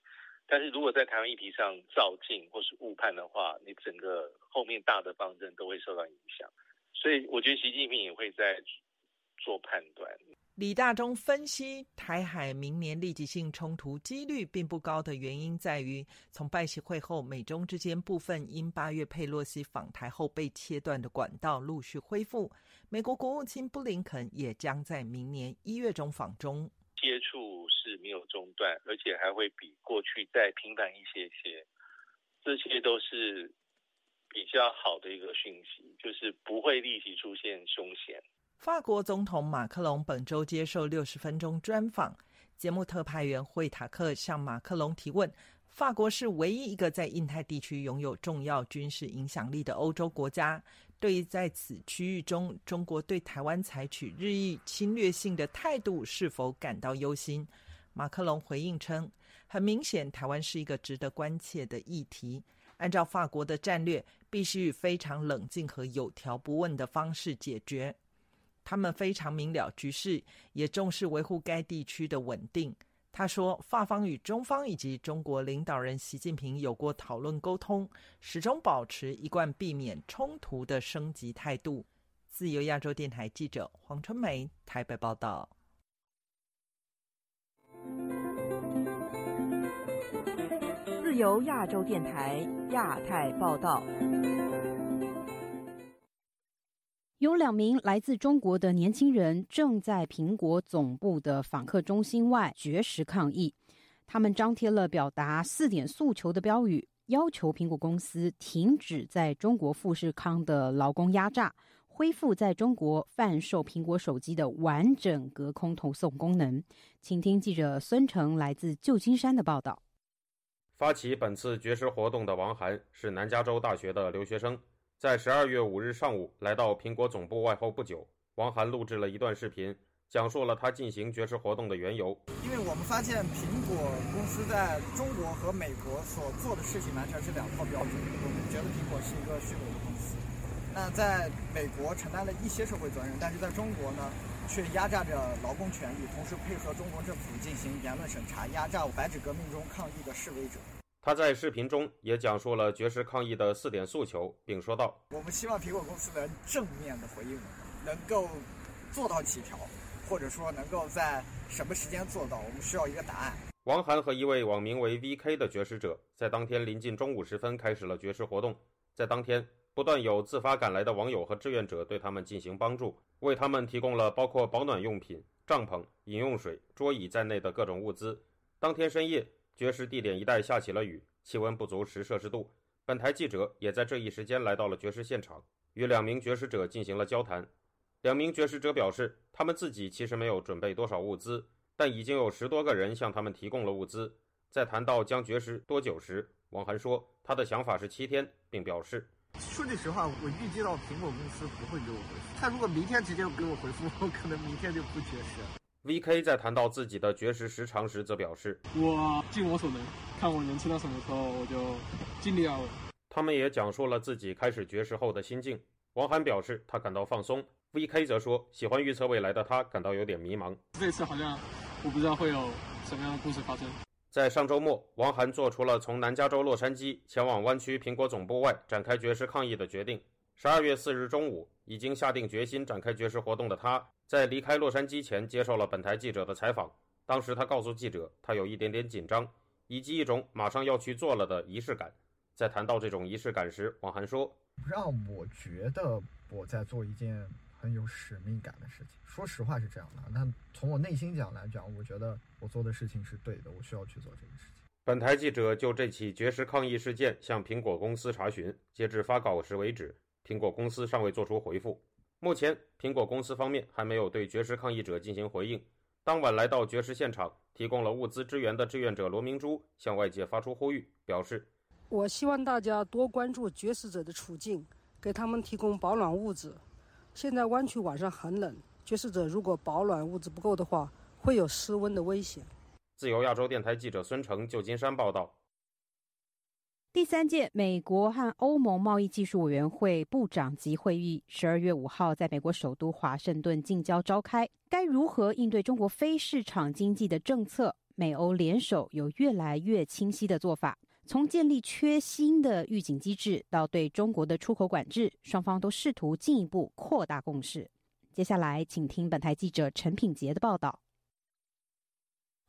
但是如果在台湾议题上造进或是误判的话，你整个后面大的方针都会受到影响。所以我觉得习近平也会在做判断。李大中分析，台海明年立即性冲突几率并不高的原因在于，从拜习会后，美中之间部分因八月佩洛西访台后被切断的管道陆续恢复。美国国务卿布林肯也将在明年一月中访中，接触是没有中断，而且还会比过去再频繁一些些。这些都是比较好的一个讯息，就是不会立即出现凶险。法国总统马克龙本周接受六十分钟专访，节目特派员惠塔克向马克龙提问：法国是唯一一个在印太地区拥有重要军事影响力的欧洲国家，对于在此区域中中国对台湾采取日益侵略性的态度是否感到忧心？马克龙回应称：很明显，台湾是一个值得关切的议题。按照法国的战略，必须以非常冷静和有条不紊的方式解决。他们非常明了局势，也重视维护该地区的稳定。他说，法方与中方以及中国领导人习近平有过讨论沟通，始终保持一贯避免冲突的升级态度。自由亚洲电台记者黄春梅台北报道。自由亚洲电台亚太报道。有两名来自中国的年轻人正在苹果总部的访客中心外绝食抗议。他们张贴了表达四点诉求的标语，要求苹果公司停止在中国富士康的劳工压榨，恢复在中国贩售苹果手机的完整隔空投送功能。请听记者孙成来自旧金山的报道。发起本次绝食活动的王涵是南加州大学的留学生。在十二月五日上午来到苹果总部外后不久，王涵录制了一段视频，讲述了他进行绝食活动的缘由。因为我们发现苹果公司在中国和美国所做的事情完全是两套标准。我们觉得苹果是一个虚伪的公司。那在美国承担了一些社会责任，但是在中国呢，却压榨着劳工权益，同时配合中国政府进行言论审查，压榨白纸革命中抗议的示威者。他在视频中也讲述了绝食抗议的四点诉求，并说道：“我们希望苹果公司能正面的回应我们，能够做到几条，或者说能够在什么时间做到，我们需要一个答案。”王涵和一位网名为 VK 的绝食者在当天临近中午时分开始了绝食活动。在当天，不断有自发赶来的网友和志愿者对他们进行帮助，为他们提供了包括保暖用品、帐篷、饮用水、桌椅在内的各种物资。当天深夜。绝食地点一带下起了雨，气温不足十摄氏度。本台记者也在这一时间来到了绝食现场，与两名绝食者进行了交谈。两名绝食者表示，他们自己其实没有准备多少物资，但已经有十多个人向他们提供了物资。在谈到将绝食多久时，王涵说，他的想法是七天，并表示：“说句实话，我预计到苹果公司不会给我回复。他如果明天直接给我回复，我可能明天就不绝食。” V.K. 在谈到自己的绝食时长时，则表示：“我尽我所能，看我能吃到什么时候，我就尽力而为。”他们也讲述了自己开始绝食后的心境。王涵表示他感到放松，V.K. 则说喜欢预测未来的他感到有点迷茫。这次好像我不知道会有什么样的故事发生。在上周末，王涵做出了从南加州洛杉矶前往湾区苹果总部外展开绝食抗议的决定。十二月四日中午，已经下定决心展开绝食活动的他，在离开洛杉矶前接受了本台记者的采访。当时他告诉记者，他有一点点紧张，以及一种马上要去做了的仪式感。在谈到这种仪式感时，王涵说：“让我觉得我在做一件很有使命感的事情。说实话是这样的。那从我内心讲来讲，我觉得我做的事情是对的，我需要去做这个事情。”本台记者就这起绝食抗议事件向苹果公司查询，截至发稿时为止，苹果公司尚未作出回复。目前，苹果公司方面还没有对绝食抗议者进行回应。当晚来到绝食现场提供了物资支援的志愿者罗明珠向外界发出呼吁，表示。我希望大家多关注绝食者的处境，给他们提供保暖物资。现在湾区晚上很冷，绝食者如果保暖物资不够的话，会有失温的危险。自由亚洲电台记者孙成，旧金山报道。第三届美国和欧盟贸易技术委员会部长级会议十二月五号在美国首都华盛顿近郊召开。该如何应对中国非市场经济的政策？美欧联手有越来越清晰的做法。从建立缺芯的预警机制到对中国的出口管制，双方都试图进一步扩大共识。接下来，请听本台记者陈品杰的报道。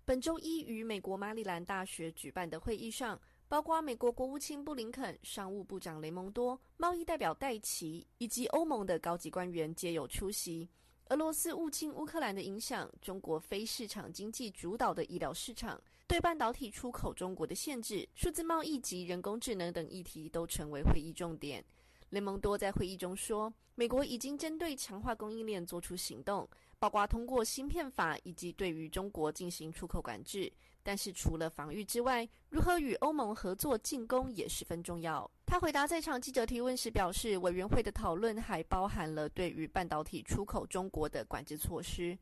本周一于美国马里兰大学举办的会议上，包括美国国务卿布林肯、商务部长雷蒙多、贸易代表戴奇以及欧盟的高级官员皆有出席。俄罗斯入侵乌克兰的影响，中国非市场经济主导的医疗市场。对半导体出口中国的限制、数字贸易及人工智能等议题都成为会议重点。雷蒙多在会议中说，美国已经针对强化供应链做出行动，包括通过芯片法以及对于中国进行出口管制。但是除了防御之外，如何与欧盟合作进攻也十分重要。他回答在场记者提问时表示，委员会的讨论还包含了对于半导体出口中国的管制措施。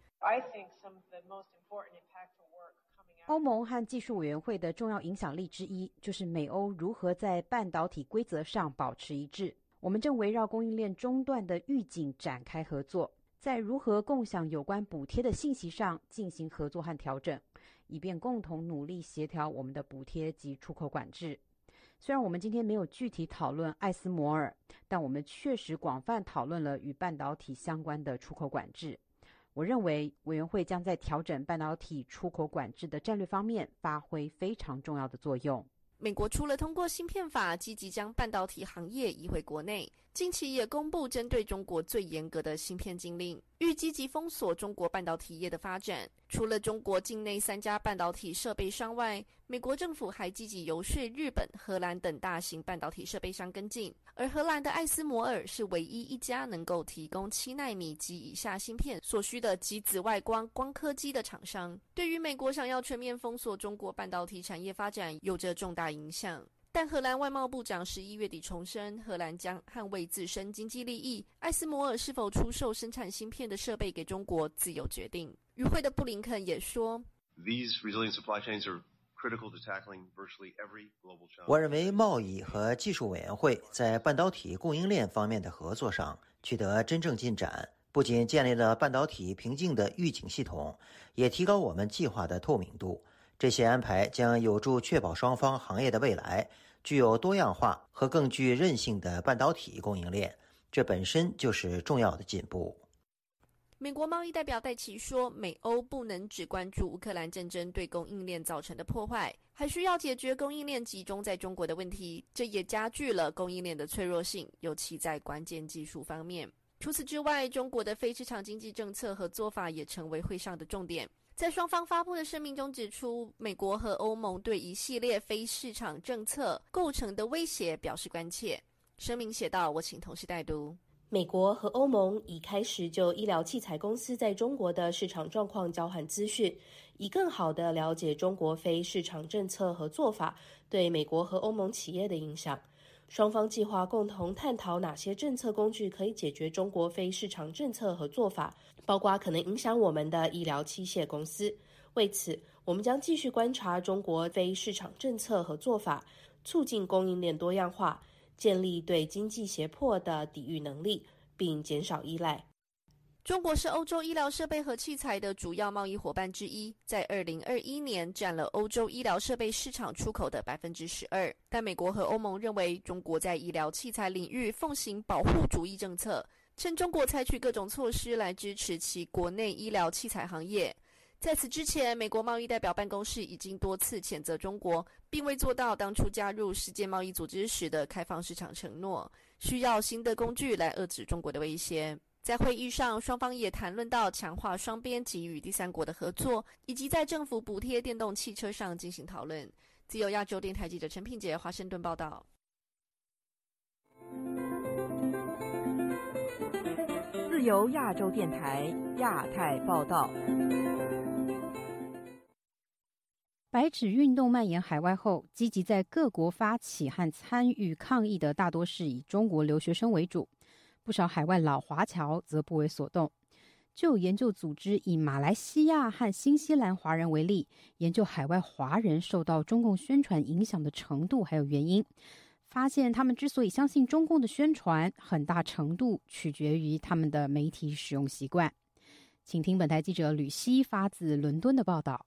欧盟和技术委员会的重要影响力之一，就是美欧如何在半导体规则上保持一致。我们正围绕供应链中断的预警展开合作，在如何共享有关补贴的信息上进行合作和调整，以便共同努力协调我们的补贴及出口管制。虽然我们今天没有具体讨论艾斯摩尔，但我们确实广泛讨论了与半导体相关的出口管制。我认为委员会将在调整半导体出口管制的战略方面发挥非常重要的作用。美国除了通过芯片法积极将半导体行业移回国内，近期也公布针对中国最严格的芯片禁令，欲积极封锁中国半导体业的发展。除了中国境内三家半导体设备商外，美国政府还积极游说日本、荷兰等大型半导体设备商跟进，而荷兰的艾斯摩尔是唯一一家能够提供七纳米及以下芯片所需的极紫外光光刻机的厂商。对于美国想要全面封锁中国半导体产业发展，有着重大影响。但荷兰外贸部长十一月底重申，荷兰将捍卫自身经济利益。艾斯摩尔是否出售生产芯片的设备给中国，自由决定。与会的布林肯也说 these resilient supply chains are critical to tackling virtually every global chain。我认为贸易和技术委员会在半导体供应链方面的合作上取得真正进展，不仅建立了半导体瓶颈的预警系统，也提高我们计划的透明度。这些安排将有助确保双方行业的未来具有多样化和更具韧性的半导体供应链，这本身就是重要的进步。美国贸易代表戴奇说：“美欧不能只关注乌克兰战争对供应链造成的破坏，还需要解决供应链集中在中国的问题。这也加剧了供应链的脆弱性，尤其在关键技术方面。除此之外，中国的非市场经济政策和做法也成为会上的重点。在双方发布的声明中指出，美国和欧盟对一系列非市场政策构成的威胁表示关切。声明写道：‘我请同事代读。’美国和欧盟已开始就医疗器材公司在中国的市场状况交换资讯，以更好地了解中国非市场政策和做法对美国和欧盟企业的影响。双方计划共同探讨哪些政策工具可以解决中国非市场政策和做法，包括可能影响我们的医疗器械公司。为此，我们将继续观察中国非市场政策和做法，促进供应链多样化。建立对经济胁迫的抵御能力，并减少依赖。中国是欧洲医疗设备和器材的主要贸易伙伴之一，在二零二一年占了欧洲医疗设备市场出口的百分之十二。但美国和欧盟认为中国在医疗器材领域奉行保护主义政策，称中国采取各种措施来支持其国内医疗器材行业。在此之前，美国贸易代表办公室已经多次谴责中国，并未做到当初加入世界贸易组织时的开放市场承诺，需要新的工具来遏制中国的威胁。在会议上，双方也谈论到强化双边及与第三国的合作，以及在政府补贴电动汽车上进行讨论。自由亚洲电台记者陈品杰华盛顿报道。自由亚洲电台亚太报道。白纸运动蔓延海外后，积极在各国发起和参与抗议的大多是以中国留学生为主，不少海外老华侨则不为所动。就研究组织以马来西亚和新西兰华人为例，研究海外华人受到中共宣传影响的程度还有原因，发现他们之所以相信中共的宣传，很大程度取决于他们的媒体使用习惯。请听本台记者吕希发自伦敦的报道。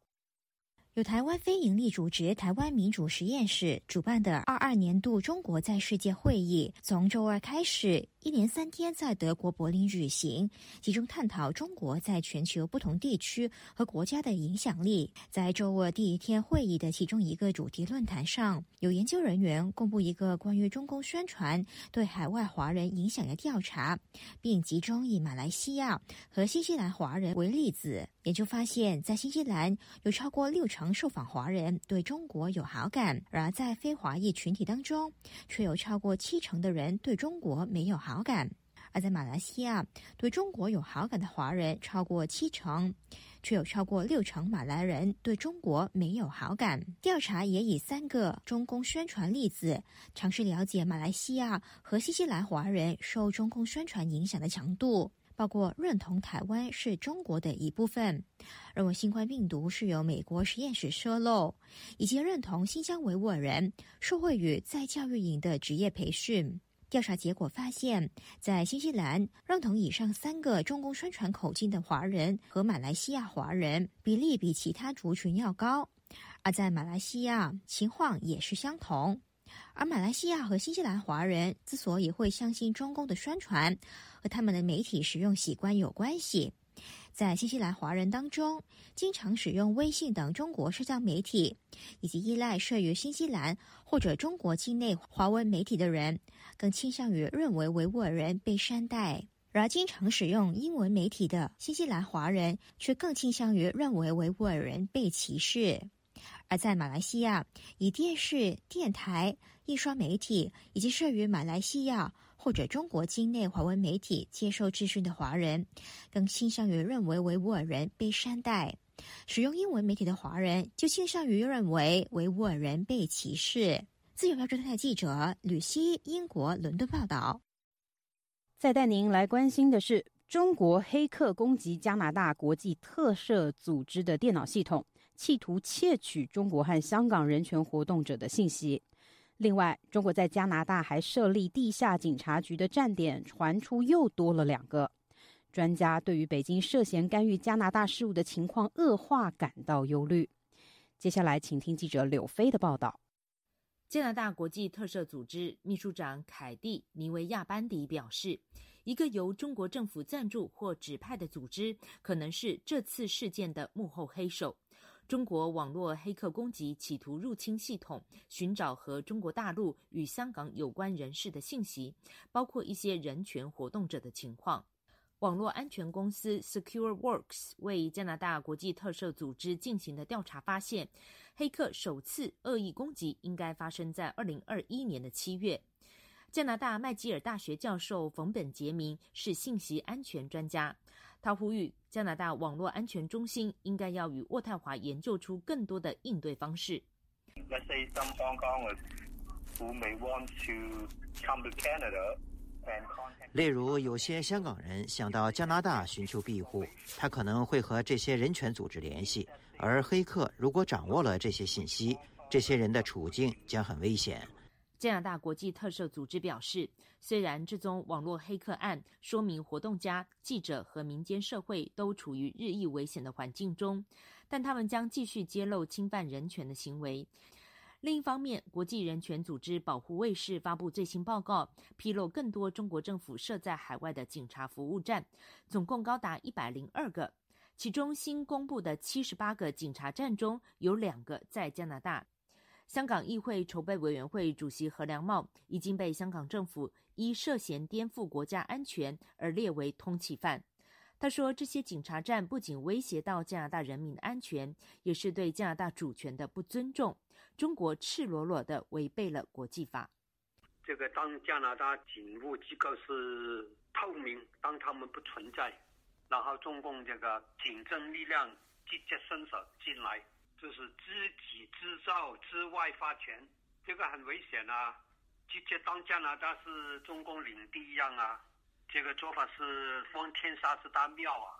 由台湾非营利组织台湾民主实验室主办的二二年度中国在世界会议，从周二开始。一连三天在德国柏林举行，集中探讨中国在全球不同地区和国家的影响力。在周二第一天会议的其中一个主题论坛上，有研究人员公布一个关于中共宣传对海外华人影响的调查，并集中以马来西亚和新西兰华人为例子。研究发现，在新西兰有超过六成受访华人对中国有好感，而在非华裔群体当中，却有超过七成的人对中国没有好。好感，而在马来西亚，对中国有好感的华人超过七成，却有超过六成马来人对中国没有好感。调查也以三个中共宣传例子，尝试了解马来西亚和新西兰华人受中共宣传影响的强度，包括认同台湾是中国的一部分，认为新冠病毒是由美国实验室泄露，以及认同新疆维吾尔人受惠于在教育营的职业培训。调查结果发现，在新西兰，认同以上三个中共宣传口径的华人和马来西亚华人比例比其他族群要高；而在马来西亚，情况也是相同。而马来西亚和新西兰华人之所以会相信中共的宣传，和他们的媒体使用习惯有关系。在新西兰华人当中，经常使用微信等中国社交媒体，以及依赖设于新西兰或者中国境内华文媒体的人。更倾向于认为维吾尔人被善待，而经常使用英文媒体的新西兰华人却更倾向于认为维吾尔人被歧视。而在马来西亚，以电视、电台、印刷媒体以及设于马来西亚或者中国境内华文媒体接受质询的华人，更倾向于认为维吾尔人被善待；使用英文媒体的华人就倾向于认为维吾尔人被歧视。自由亚洲电台记者吕希，英国伦敦报道。再带您来关心的是，中国黑客攻击加拿大国际特赦组织的电脑系统，企图窃取中国和香港人权活动者的信息。另外，中国在加拿大还设立地下警察局的站点，传出又多了两个。专家对于北京涉嫌干预加拿大事务的情况恶化感到忧虑。接下来，请听记者柳飞的报道。加拿大国际特赦组织秘书长凯蒂·尼维亚班迪表示，一个由中国政府赞助或指派的组织可能是这次事件的幕后黑手。中国网络黑客攻击企图入侵系统，寻找和中国大陆与香港有关人士的信息，包括一些人权活动者的情况。网络安全公司 SecureWorks 为加拿大国际特赦组织进行的调查发现。黑客首次恶意攻击应该发生在二零二一年的七月。加拿大麦吉尔大学教授冯本杰明是信息安全专家，他呼吁加拿大网络安全中心应该要与渥太华研究出更多的应对方式。例如，有些香港人想到加拿大寻求庇护，他可能会和这些人权组织联系。而黑客如果掌握了这些信息，这些人的处境将很危险。加拿大国际特赦组织表示，虽然这宗网络黑客案说明活动家、记者和民间社会都处于日益危险的环境中，但他们将继续揭露侵犯人权的行为。另一方面，国际人权组织保护卫士发布最新报告，披露更多中国政府设在海外的警察服务站，总共高达一百零二个。其中新公布的七十八个警察站中有两个在加拿大。香港议会筹备委员会主席何良茂已经被香港政府依涉嫌颠覆国家安全而列为通缉犯。他说：“这些警察站不仅威胁到加拿大人民的安全，也是对加拿大主权的不尊重。中国赤裸裸的违背了国际法。这个当加拿大警务机构是透明，当他们不存在，然后中共这个警政力量直接伸手进来，就是自己制造、之外发权，这个很危险啊！直接当加拿大是中共领地一样啊！”这个做法是封天杀之大庙啊！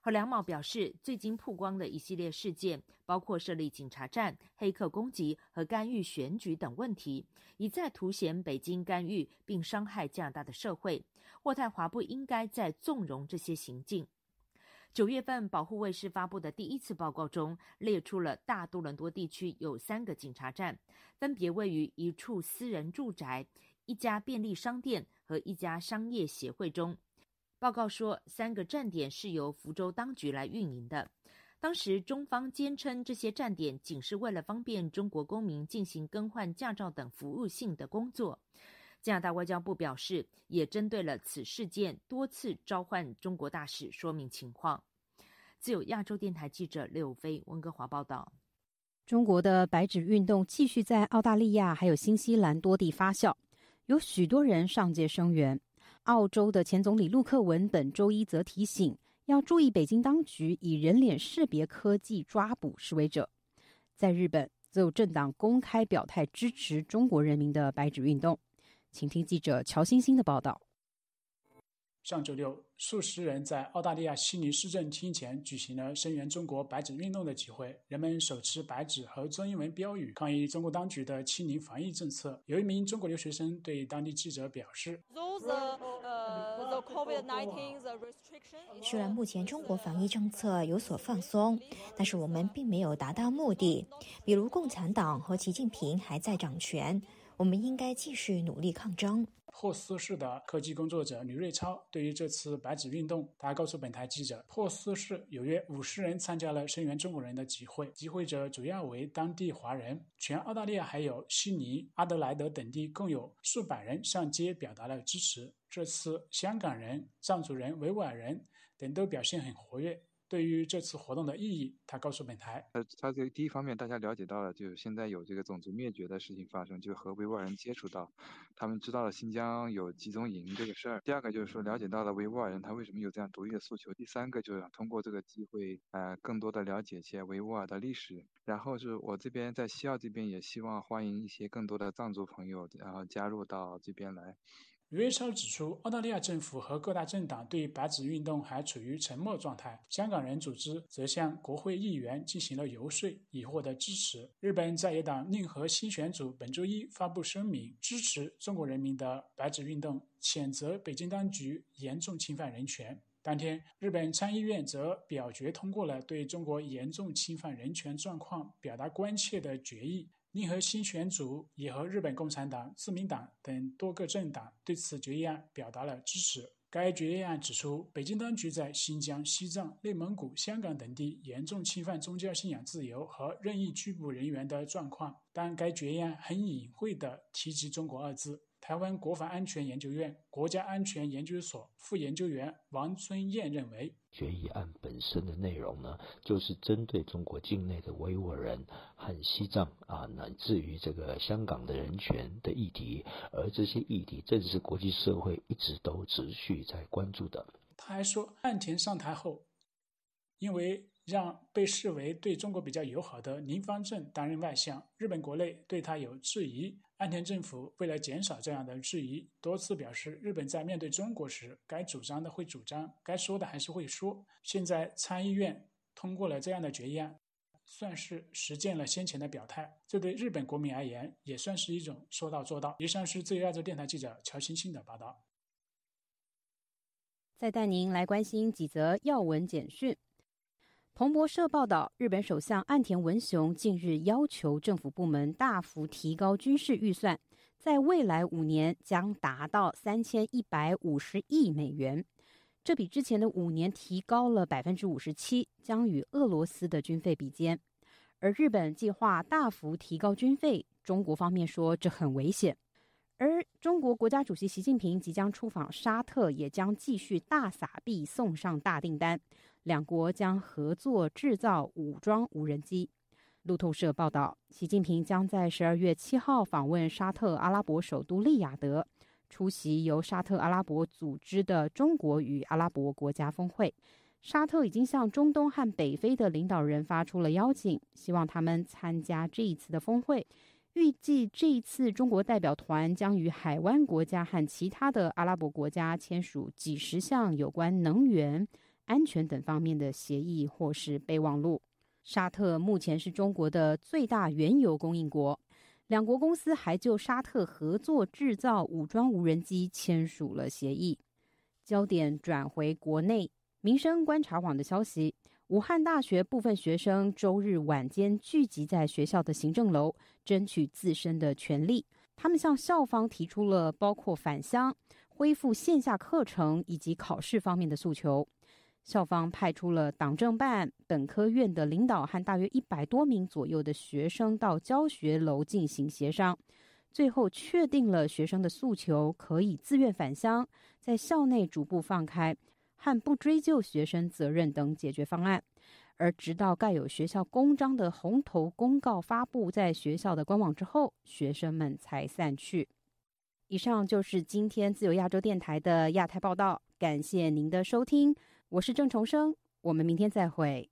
何良茂表示，最近曝光的一系列事件，包括设立警察站、黑客攻击和干预选举等问题，一再凸显北京干预并伤害加拿大的社会。渥太华不应该再纵容这些行径。九月份，保护卫士发布的第一次报告中，列出了大多伦多地区有三个警察站，分别位于一处私人住宅。一家便利商店和一家商业协会中，报告说，三个站点是由福州当局来运营的。当时中方坚称，这些站点仅是为了方便中国公民进行更换驾照等服务性的工作。加拿大外交部表示，也针对了此事件多次召唤中国大使说明情况。自有亚洲电台记者刘飞温哥华报道：中国的白纸运动继续在澳大利亚还有新西兰多地发酵。有许多人上街声援。澳洲的前总理陆克文本周一则提醒，要注意北京当局以人脸识别科技抓捕示威者。在日本，则有政党公开表态支持中国人民的白纸运动。请听记者乔欣欣的报道。上周六，数十人在澳大利亚悉尼市政厅前举行了声援中国白纸运动的集会。人们手持白纸和中英文标语，抗议中国当局的清零防疫政策。有一名中国留学生对当地记者表示：“虽然目前中国防疫政策有所放松，但是我们并没有达到目的。比如，共产党和习近平还在掌权，我们应该继续努力抗争。”珀斯市的科技工作者吕瑞超对于这次白纸运动，他告诉本台记者，珀斯市有约五十人参加了声援中国人的集会，集会者主要为当地华人。全澳大利亚还有悉尼、阿德莱德等地共有数百人上街表达了支持。这次香港人、藏族人、维吾尔人等都表现很活跃。对于这次活动的意义，他告诉本台：呃，他这第一方面，大家了解到了，就是现在有这个种族灭绝的事情发生，就和维吾尔人接触到，他们知道了新疆有集中营这个事儿。第二个就是说，了解到了维吾尔人他为什么有这样独立的诉求。第三个就是通过这个机会，呃，更多的了解一些维吾尔的历史。然后是我这边在西澳这边也希望欢迎一些更多的藏族朋友，然后加入到这边来。吕超指出，澳大利亚政府和各大政党对白纸运动还处于沉默状态。香港人组织则向国会议员进行了游说，以获得支持。日本在野党令和新选组本周一发布声明，支持中国人民的白纸运动，谴责北京当局严重侵犯人权。当天，日本参议院则表决通过了对中国严重侵犯人权状况表达关切的决议。联合新选组也和日本共产党、自民党等多个政党对此决议案表达了支持。该决议案指出，北京当局在新疆、西藏、内蒙古、香港等地严重侵犯宗教信仰自由和任意拘捕人员的状况，但该决议案很隐晦地提及“中国”二字。台湾国防安全研究院国家安全研究所副研究员王春燕认为，决议案本身的内容呢，就是针对中国境内的维吾尔人和西藏啊，乃至于这个香港的人权的议题，而这些议题正是国际社会一直都持续在关注的。他还说，岸田上台后，因为让被视为对中国比较友好的林方正担任外相，日本国内对他有质疑。岸田政府为了减少这样的质疑，多次表示，日本在面对中国时，该主张的会主张，该说的还是会说。现在参议院通过了这样的决议案，算是实践了先前的表态。这对日本国民而言，也算是一种说到做到。以上是自由亚洲电台记者乔欣欣的报道。再带您来关心几则要闻简讯。彭博社报道，日本首相岸田文雄近日要求政府部门大幅提高军事预算，在未来五年将达到三千一百五十亿美元，这比之前的五年提高了百分之五十七，将与俄罗斯的军费比肩。而日本计划大幅提高军费，中国方面说这很危险。而中国国家主席习近平即将出访沙特，也将继续大撒币送上大订单，两国将合作制造武装无人机。路透社报道，习近平将在十二月七号访问沙特阿拉伯首都利雅得，出席由沙特阿拉伯组织的中国与阿拉伯国家峰会。沙特已经向中东和北非的领导人发出了邀请，希望他们参加这一次的峰会。预计这一次中国代表团将与海湾国家和其他的阿拉伯国家签署几十项有关能源安全等方面的协议或是备忘录。沙特目前是中国的最大原油供应国，两国公司还就沙特合作制造武装无人机签署了协议。焦点转回国内，民生观察网的消息。武汉大学部分学生周日晚间聚集在学校的行政楼，争取自身的权利。他们向校方提出了包括返乡、恢复线下课程以及考试方面的诉求。校方派出了党政办、本科院的领导和大约一百多名左右的学生到教学楼进行协商，最后确定了学生的诉求可以自愿返乡，在校内逐步放开。和不追究学生责任等解决方案，而直到盖有学校公章的红头公告发布在学校的官网之后，学生们才散去。以上就是今天自由亚洲电台的亚太报道，感谢您的收听，我是郑重生，我们明天再会。